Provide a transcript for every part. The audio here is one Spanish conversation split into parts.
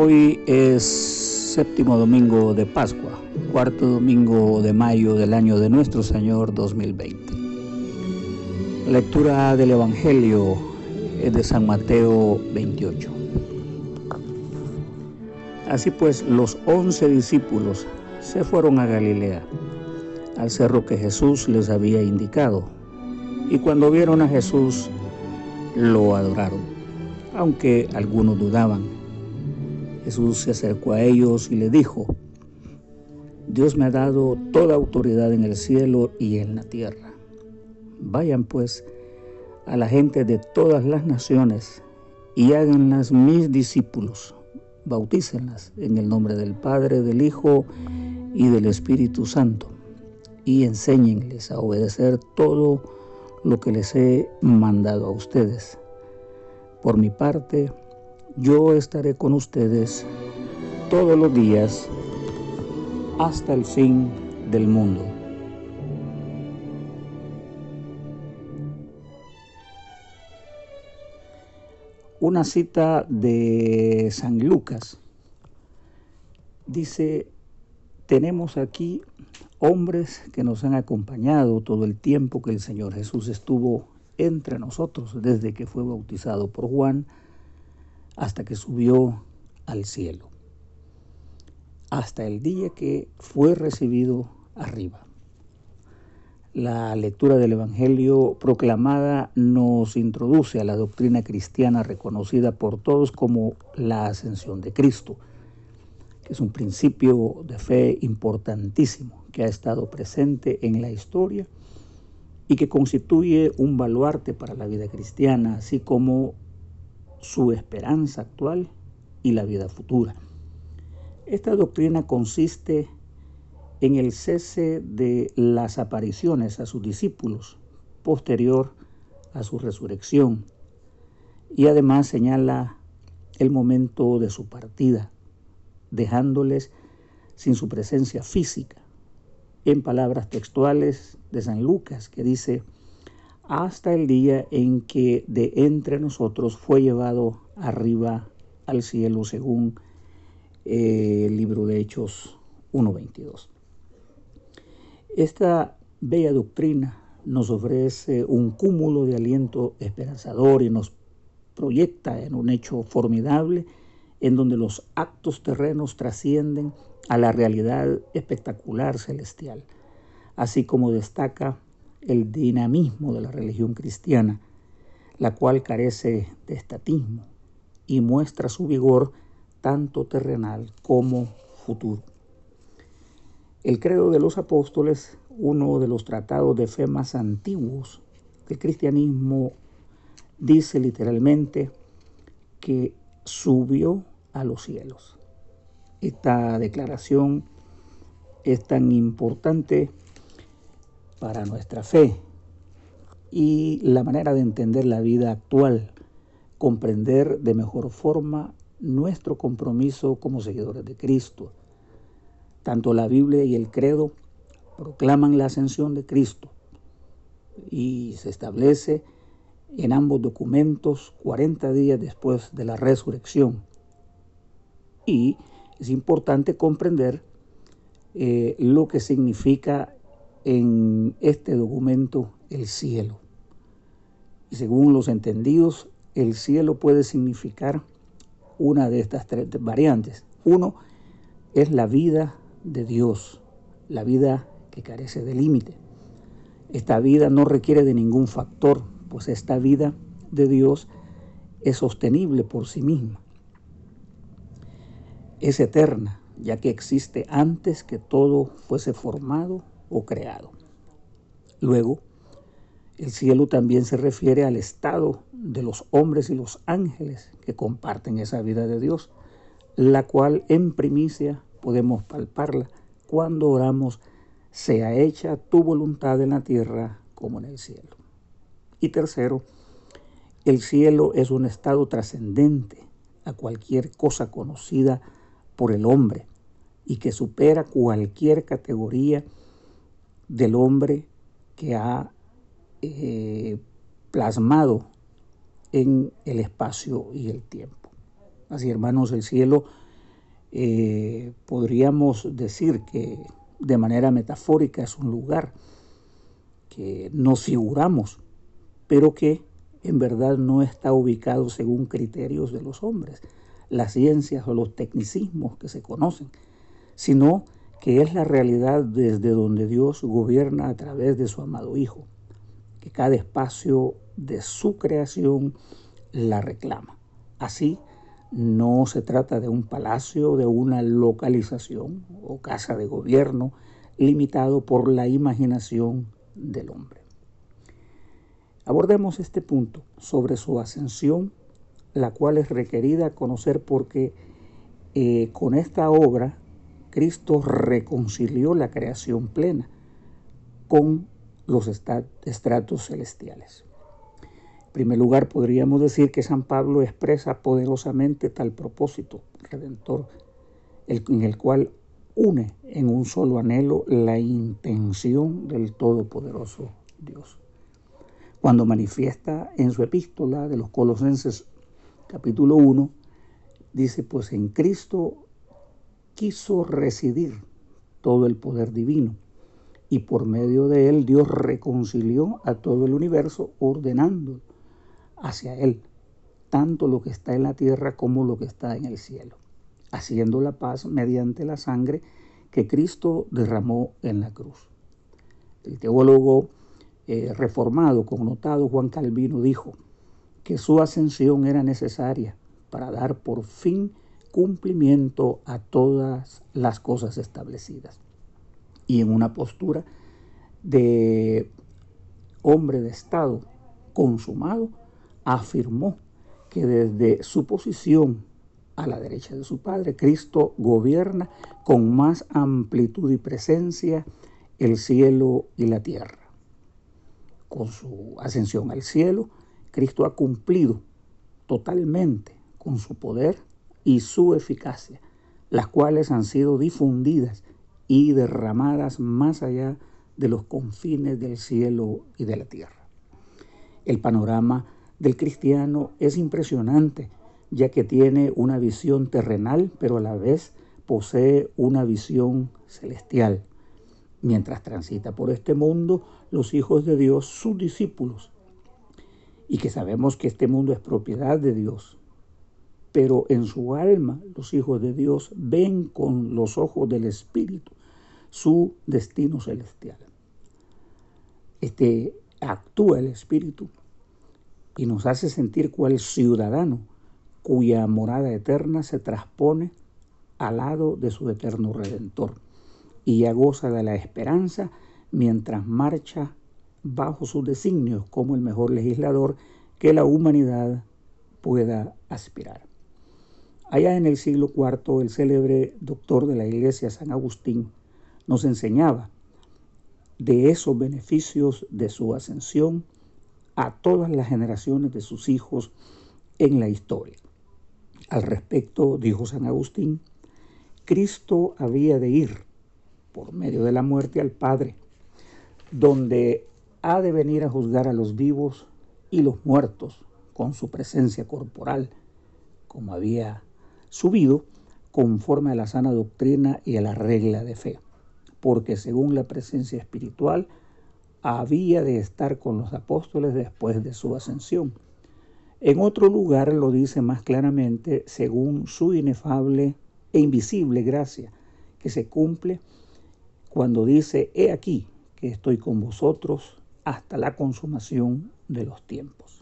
Hoy es séptimo domingo de Pascua, cuarto domingo de mayo del año de nuestro Señor 2020. Lectura del Evangelio de San Mateo 28. Así pues, los once discípulos se fueron a Galilea, al cerro que Jesús les había indicado, y cuando vieron a Jesús, lo adoraron, aunque algunos dudaban. Jesús se acercó a ellos y le dijo, Dios me ha dado toda autoridad en el cielo y en la tierra. Vayan pues a la gente de todas las naciones y háganlas mis discípulos. Bautícenlas en el nombre del Padre, del Hijo y del Espíritu Santo y enséñenles a obedecer todo lo que les he mandado a ustedes. Por mi parte, yo estaré con ustedes todos los días hasta el fin del mundo. Una cita de San Lucas dice, tenemos aquí hombres que nos han acompañado todo el tiempo que el Señor Jesús estuvo entre nosotros, desde que fue bautizado por Juan, hasta que subió al cielo, hasta el día que fue recibido arriba. La lectura del Evangelio proclamada nos introduce a la doctrina cristiana reconocida por todos como la ascensión de Cristo, que es un principio de fe importantísimo que ha estado presente en la historia y que constituye un baluarte para la vida cristiana, así como su esperanza actual y la vida futura. Esta doctrina consiste en el cese de las apariciones a sus discípulos posterior a su resurrección y además señala el momento de su partida, dejándoles sin su presencia física. En palabras textuales de San Lucas, que dice, hasta el día en que de entre nosotros fue llevado arriba al cielo, según eh, el libro de Hechos 1.22. Esta bella doctrina nos ofrece un cúmulo de aliento esperanzador y nos proyecta en un hecho formidable en donde los actos terrenos trascienden a la realidad espectacular celestial, así como destaca el dinamismo de la religión cristiana, la cual carece de estatismo y muestra su vigor tanto terrenal como futuro. El credo de los apóstoles, uno de los tratados de fe más antiguos del cristianismo, dice literalmente que subió a los cielos. Esta declaración es tan importante para nuestra fe y la manera de entender la vida actual, comprender de mejor forma nuestro compromiso como seguidores de Cristo. Tanto la Biblia y el credo proclaman la ascensión de Cristo y se establece en ambos documentos 40 días después de la resurrección. Y es importante comprender eh, lo que significa en este documento el cielo. Y según los entendidos, el cielo puede significar una de estas tres variantes. Uno es la vida de Dios, la vida que carece de límite. Esta vida no requiere de ningún factor, pues esta vida de Dios es sostenible por sí misma. Es eterna, ya que existe antes que todo fuese formado o creado. Luego, el cielo también se refiere al estado de los hombres y los ángeles que comparten esa vida de Dios, la cual en primicia podemos palparla cuando oramos, sea hecha tu voluntad en la tierra como en el cielo. Y tercero, el cielo es un estado trascendente a cualquier cosa conocida por el hombre y que supera cualquier categoría del hombre que ha eh, plasmado en el espacio y el tiempo. Así, hermanos, el cielo eh, podríamos decir que de manera metafórica es un lugar que nos figuramos, pero que en verdad no está ubicado según criterios de los hombres, las ciencias o los tecnicismos que se conocen, sino es la realidad desde donde Dios gobierna a través de su amado Hijo, que cada espacio de su creación la reclama. Así, no se trata de un palacio, de una localización o casa de gobierno limitado por la imaginación del hombre. Abordemos este punto sobre su ascensión, la cual es requerida conocer porque eh, con esta obra Cristo reconcilió la creación plena con los estratos celestiales. En primer lugar, podríamos decir que San Pablo expresa poderosamente tal propósito redentor, en el cual une en un solo anhelo la intención del Todopoderoso Dios cuando manifiesta en su epístola de los Colosenses capítulo 1, dice, pues en Cristo quiso residir todo el poder divino y por medio de él Dios reconcilió a todo el universo ordenando hacia él tanto lo que está en la tierra como lo que está en el cielo, haciendo la paz mediante la sangre que Cristo derramó en la cruz. El teólogo eh, reformado, connotado Juan Calvino dijo que su ascensión era necesaria para dar por fin cumplimiento a todas las cosas establecidas. Y en una postura de hombre de Estado consumado, afirmó que desde su posición a la derecha de su Padre, Cristo gobierna con más amplitud y presencia el cielo y la tierra con su ascensión al cielo, Cristo ha cumplido totalmente con su poder y su eficacia, las cuales han sido difundidas y derramadas más allá de los confines del cielo y de la tierra. El panorama del cristiano es impresionante, ya que tiene una visión terrenal, pero a la vez posee una visión celestial mientras transita por este mundo los hijos de Dios, sus discípulos, y que sabemos que este mundo es propiedad de Dios. Pero en su alma los hijos de Dios ven con los ojos del Espíritu su destino celestial. Este actúa el Espíritu y nos hace sentir cual ciudadano cuya morada eterna se transpone al lado de su eterno Redentor y ya goza de la esperanza mientras marcha bajo sus designios como el mejor legislador que la humanidad pueda aspirar. Allá en el siglo IV, el célebre doctor de la Iglesia, San Agustín, nos enseñaba de esos beneficios de su ascensión a todas las generaciones de sus hijos en la historia. Al respecto, dijo San Agustín, Cristo había de ir por medio de la muerte al Padre, donde ha de venir a juzgar a los vivos y los muertos con su presencia corporal, como había subido, conforme a la sana doctrina y a la regla de fe, porque según la presencia espiritual, había de estar con los apóstoles después de su ascensión. En otro lugar lo dice más claramente, según su inefable e invisible gracia, que se cumple cuando dice, he aquí que estoy con vosotros hasta la consumación de los tiempos.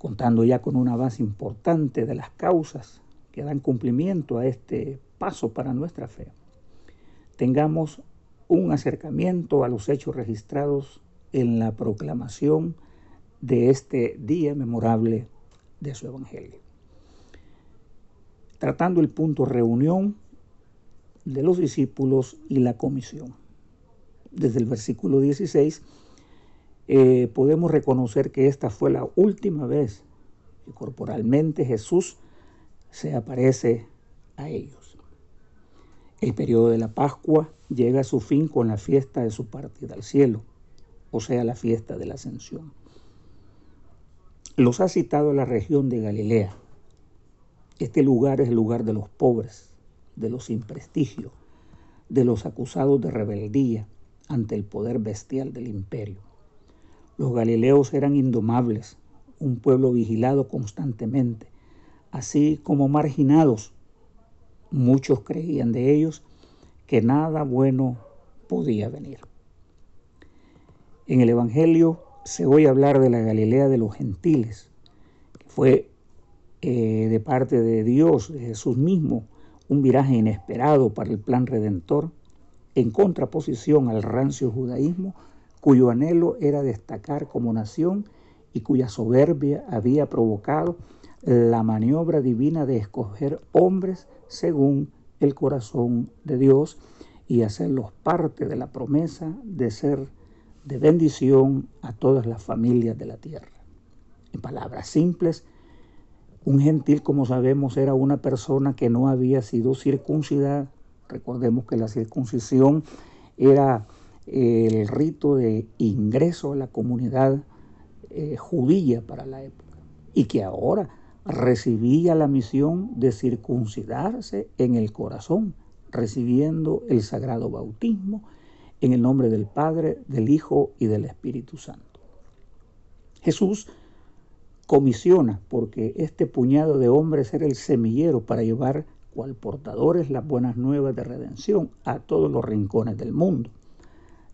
Contando ya con una base importante de las causas que dan cumplimiento a este paso para nuestra fe, tengamos un acercamiento a los hechos registrados en la proclamación de este día memorable de su Evangelio. Tratando el punto reunión, de los discípulos y la comisión. Desde el versículo 16 eh, podemos reconocer que esta fue la última vez que corporalmente Jesús se aparece a ellos. El periodo de la Pascua llega a su fin con la fiesta de su partida al cielo, o sea, la fiesta de la ascensión. Los ha citado la región de Galilea, Este lugar es el lugar de los pobres, de los sin prestigio, de los acusados de rebeldía ante el poder bestial del imperio. Los galileos eran indomables, un pueblo vigilado constantemente, así como marginados. Muchos creían de ellos que nada bueno podía venir. En el Evangelio se oye hablar de la Galilea de los gentiles, que fue eh, de parte de Dios, de Jesús mismo, un viraje inesperado para el plan redentor, en contraposición al rancio judaísmo, cuyo anhelo era destacar como nación y cuya soberbia había provocado la maniobra divina de escoger hombres según el corazón de Dios y hacerlos parte de la promesa de ser de bendición a todas las familias de la tierra. En palabras simples, un gentil, como sabemos, era una persona que no había sido circuncidada. Recordemos que la circuncisión era el rito de ingreso a la comunidad eh, judía para la época y que ahora recibía la misión de circuncidarse en el corazón, recibiendo el sagrado bautismo en el nombre del Padre, del Hijo y del Espíritu Santo. Jesús comisiona porque este puñado de hombres era el semillero para llevar cual portadores las buenas nuevas de redención a todos los rincones del mundo,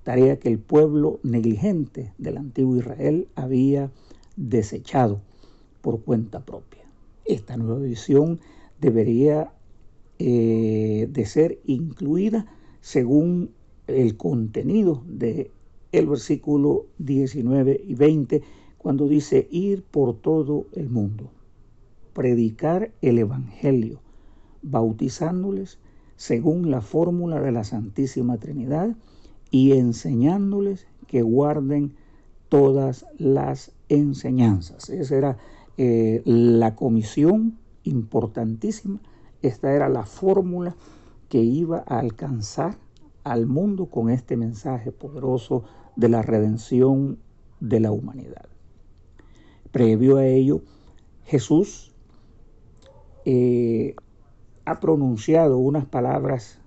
tarea que el pueblo negligente del antiguo Israel había desechado por cuenta propia. Esta nueva visión debería eh, de ser incluida según el contenido del el versículo 19 y 20 cuando dice ir por todo el mundo, predicar el Evangelio, bautizándoles según la fórmula de la Santísima Trinidad y enseñándoles que guarden todas las enseñanzas. Esa era eh, la comisión importantísima, esta era la fórmula que iba a alcanzar al mundo con este mensaje poderoso de la redención de la humanidad. Previo a ello, Jesús eh, ha pronunciado unas palabras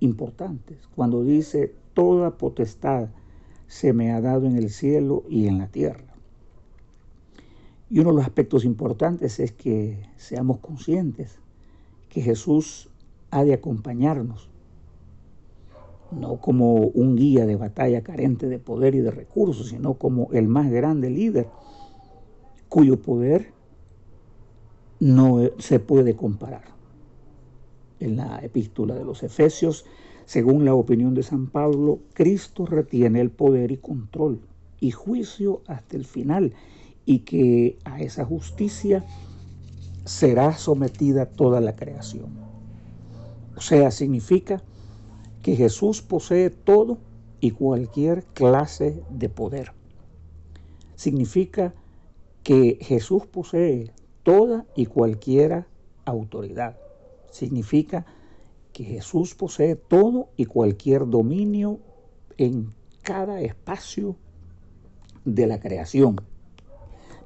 importantes cuando dice, toda potestad se me ha dado en el cielo y en la tierra. Y uno de los aspectos importantes es que seamos conscientes que Jesús ha de acompañarnos no como un guía de batalla carente de poder y de recursos, sino como el más grande líder, cuyo poder no se puede comparar. En la epístola de los Efesios, según la opinión de San Pablo, Cristo retiene el poder y control y juicio hasta el final, y que a esa justicia será sometida toda la creación. O sea, significa que Jesús posee todo y cualquier clase de poder. Significa que Jesús posee toda y cualquiera autoridad. Significa que Jesús posee todo y cualquier dominio en cada espacio de la creación.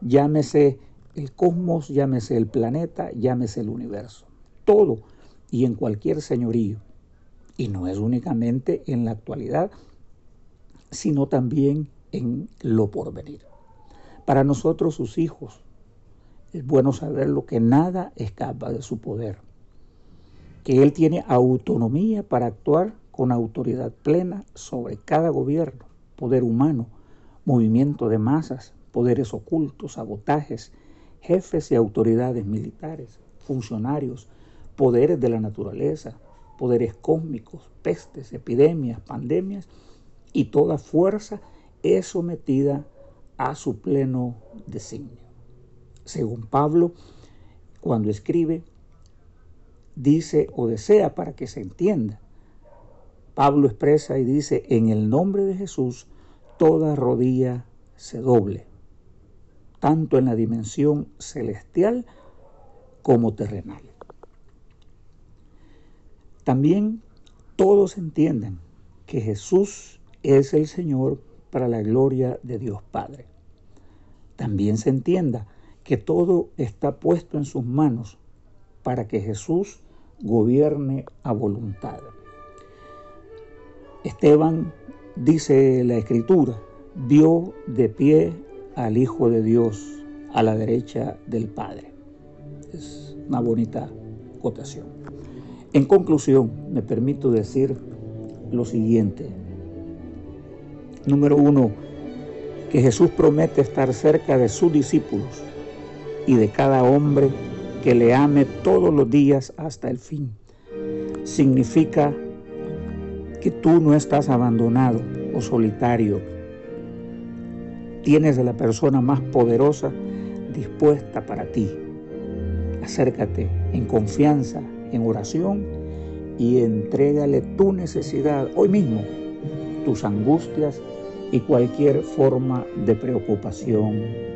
Llámese el cosmos, llámese el planeta, llámese el universo. Todo y en cualquier señorío y no es únicamente en la actualidad, sino también en lo porvenir. Para nosotros, sus hijos, es bueno saber lo que nada escapa de su poder, que Él tiene autonomía para actuar con autoridad plena sobre cada gobierno, poder humano, movimiento de masas, poderes ocultos, sabotajes, jefes y autoridades militares, funcionarios, poderes de la naturaleza, poderes cósmicos, pestes, epidemias, pandemias, y toda fuerza es sometida a su pleno designio. Según Pablo, cuando escribe, dice o desea para que se entienda. Pablo expresa y dice, en el nombre de Jesús, toda rodilla se doble, tanto en la dimensión celestial como terrenal. También todos entiendan que Jesús es el Señor para la gloria de Dios Padre. También se entienda que todo está puesto en sus manos para que Jesús gobierne a voluntad. Esteban, dice la escritura, vio de pie al Hijo de Dios a la derecha del Padre. Es una bonita cotación. En conclusión, me permito decir lo siguiente. Número uno, que Jesús promete estar cerca de sus discípulos y de cada hombre que le ame todos los días hasta el fin. Significa que tú no estás abandonado o solitario. Tienes a la persona más poderosa dispuesta para ti. Acércate en confianza, en oración y entrégale tu necesidad hoy mismo, tus angustias y cualquier forma de preocupación.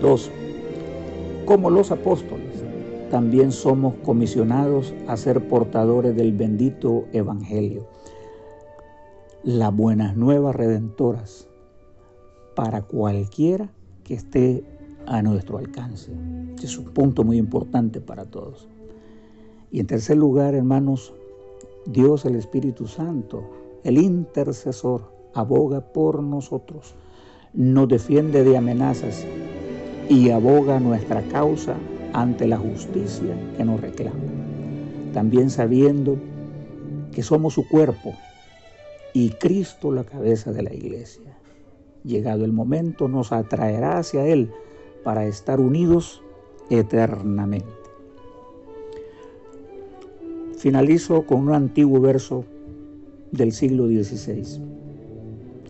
Dos, como los apóstoles, también somos comisionados a ser portadores del bendito Evangelio, las buenas nuevas redentoras para cualquiera que esté a nuestro alcance. Es un punto muy importante para todos. Y en tercer lugar, hermanos, Dios el Espíritu Santo, el intercesor, aboga por nosotros, nos defiende de amenazas y aboga nuestra causa ante la justicia que nos reclama. También sabiendo que somos su cuerpo y Cristo la cabeza de la iglesia. Llegado el momento nos atraerá hacia Él para estar unidos eternamente. Finalizo con un antiguo verso del siglo XVI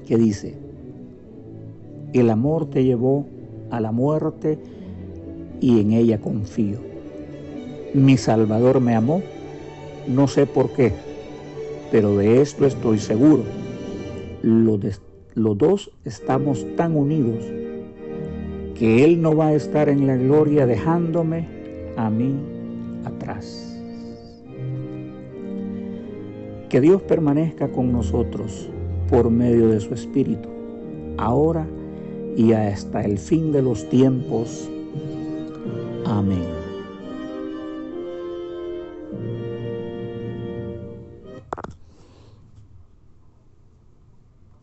que dice, el amor te llevó a la muerte y en ella confío. Mi Salvador me amó, no sé por qué, pero de esto estoy seguro. Los, los dos estamos tan unidos que Él no va a estar en la gloria dejándome a mí atrás. Que Dios permanezca con nosotros por medio de su Espíritu, ahora y hasta el fin de los tiempos. Amén.